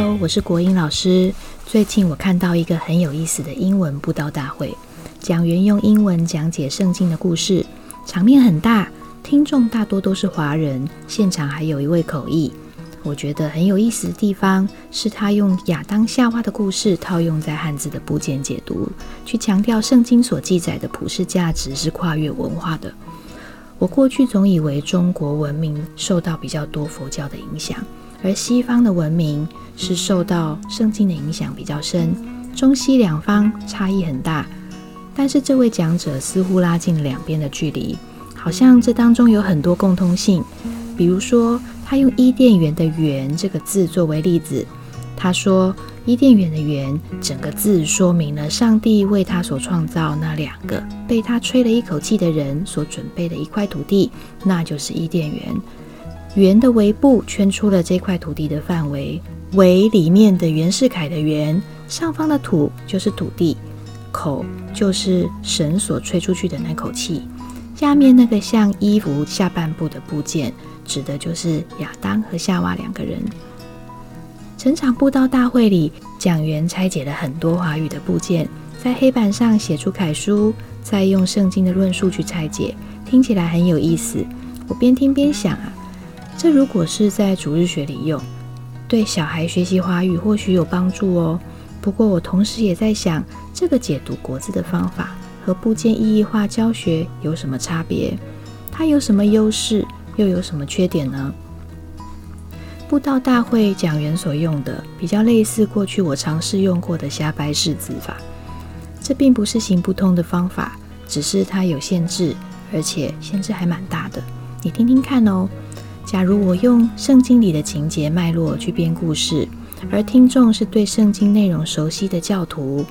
Hello，我是国英老师。最近我看到一个很有意思的英文布道大会，讲员用英文讲解圣经的故事，场面很大，听众大多都是华人，现场还有一位口译。我觉得很有意思的地方是他用亚当夏娃的故事套用在汉字的部件解读，去强调圣经所记载的普世价值是跨越文化的。我过去总以为中国文明受到比较多佛教的影响。而西方的文明是受到圣经的影响比较深，中西两方差异很大。但是这位讲者似乎拉近了两边的距离，好像这当中有很多共通性。比如说，他用伊甸园的“园”这个字作为例子，他说伊甸园的“园”整个字说明了上帝为他所创造那两个被他吹了一口气的人所准备的一块土地，那就是伊甸园。圆的围布圈出了这块土地的范围，围里面的袁世凯的圆，上方的土就是土地，口就是神所吹出去的那口气，下面那个像衣服下半部的部件，指的就是亚当和夏娃两个人。整场布道大会里，讲员拆解了很多华语的部件，在黑板上写出楷书，再用圣经的论述去拆解，听起来很有意思。我边听边想啊。这如果是在主日学里用，对小孩学习华语或许有帮助哦。不过我同时也在想，这个解读国字的方法和部件意义化教学有什么差别？它有什么优势，又有什么缺点呢？布道大会讲员所用的比较类似过去我尝试用过的瞎掰式字法，这并不是行不通的方法，只是它有限制，而且限制还蛮大的。你听听看哦。假如我用圣经里的情节脉络去编故事，而听众是对圣经内容熟悉的教徒，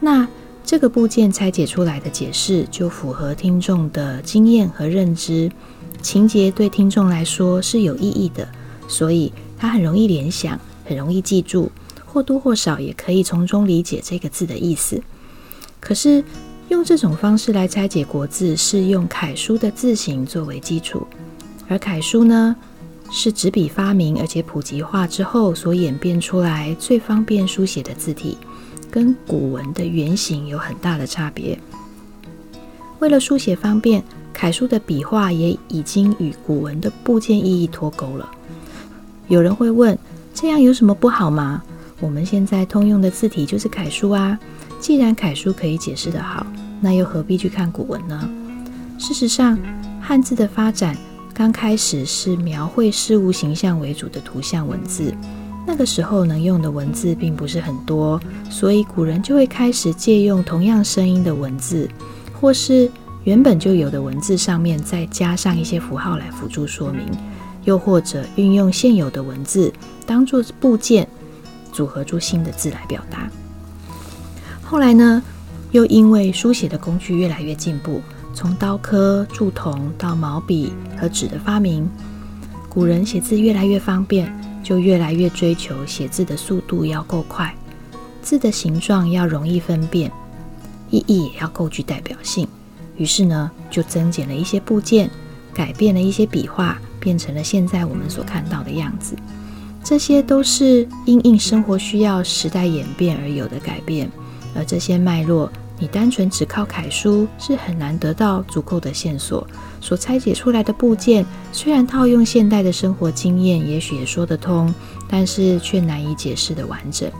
那这个部件拆解出来的解释就符合听众的经验和认知。情节对听众来说是有意义的，所以他很容易联想，很容易记住，或多或少也可以从中理解这个字的意思。可是用这种方式来拆解国字，是用楷书的字形作为基础。而楷书呢，是纸笔发明而且普及化之后所演变出来最方便书写的字体，跟古文的原型有很大的差别。为了书写方便，楷书的笔画也已经与古文的部件意义脱钩了。有人会问，这样有什么不好吗？我们现在通用的字体就是楷书啊。既然楷书可以解释得好，那又何必去看古文呢？事实上，汉字的发展。刚开始是描绘事物形象为主的图像文字，那个时候能用的文字并不是很多，所以古人就会开始借用同样声音的文字，或是原本就有的文字上面再加上一些符号来辅助说明，又或者运用现有的文字当做部件，组合出新的字来表达。后来呢，又因为书写的工具越来越进步。从刀刻、铸铜到毛笔和纸的发明，古人写字越来越方便，就越来越追求写字的速度要够快，字的形状要容易分辨，意义也要够具代表性。于是呢，就增减了一些部件，改变了一些笔画，变成了现在我们所看到的样子。这些都是因应生活需要、时代演变而有的改变，而这些脉络。你单纯只靠楷书是很难得到足够的线索，所拆解出来的部件虽然套用现代的生活经验，也许也说得通，但是却难以解释的完整。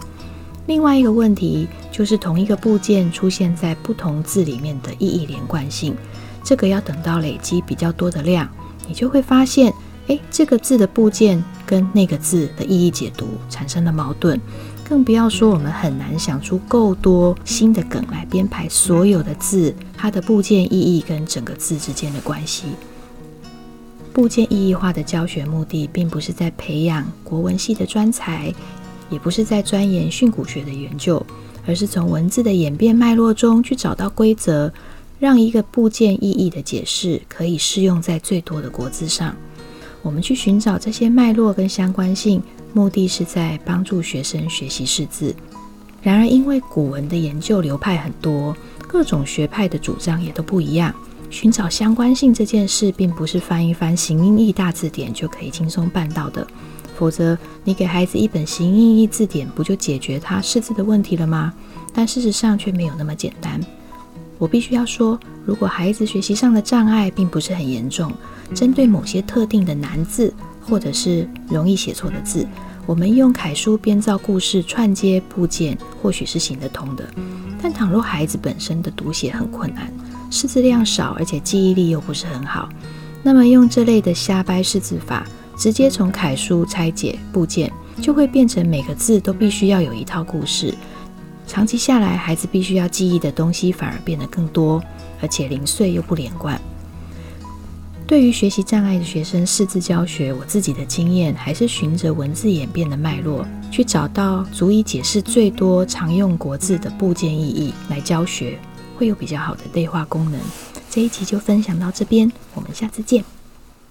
另外一个问题就是同一个部件出现在不同字里面的意义连贯性，这个要等到累积比较多的量，你就会发现，诶，这个字的部件跟那个字的意义解读产生了矛盾。更不要说，我们很难想出够多新的梗来编排所有的字，它的部件意义跟整个字之间的关系。部件意义化的教学目的，并不是在培养国文系的专才，也不是在钻研训诂学的研究，而是从文字的演变脉络中去找到规则，让一个部件意义的解释可以适用在最多的国字上。我们去寻找这些脉络跟相关性。目的是在帮助学生学习识字。然而，因为古文的研究流派很多，各种学派的主张也都不一样，寻找相关性这件事，并不是翻一翻形音义大字典就可以轻松办到的。否则，你给孩子一本形音义字典，不就解决他识字的问题了吗？但事实上却没有那么简单。我必须要说，如果孩子学习上的障碍并不是很严重，针对某些特定的难字或者是容易写错的字，我们用楷书编造故事串接部件，或许是行得通的。但倘若孩子本身的读写很困难，识字量少，而且记忆力又不是很好，那么用这类的瞎掰识字法，直接从楷书拆解部件，就会变成每个字都必须要有一套故事。长期下来，孩子必须要记忆的东西反而变得更多，而且零碎又不连贯。对于学习障碍的学生识字教学，我自己的经验还是循着文字演变的脉络，去找到足以解释最多常用国字的部件意义来教学，会有比较好的对话功能。这一集就分享到这边，我们下次见。